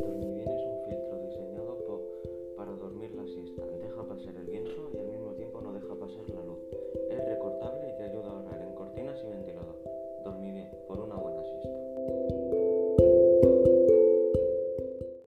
Dormivien es un filtro diseñado para dormir la siesta. Deja pasar el viento y al mismo tiempo no deja pasar la luz. Es recortable y te ayuda a ahorrar en cortinas y ventilador. Dormivien por una buena siesta.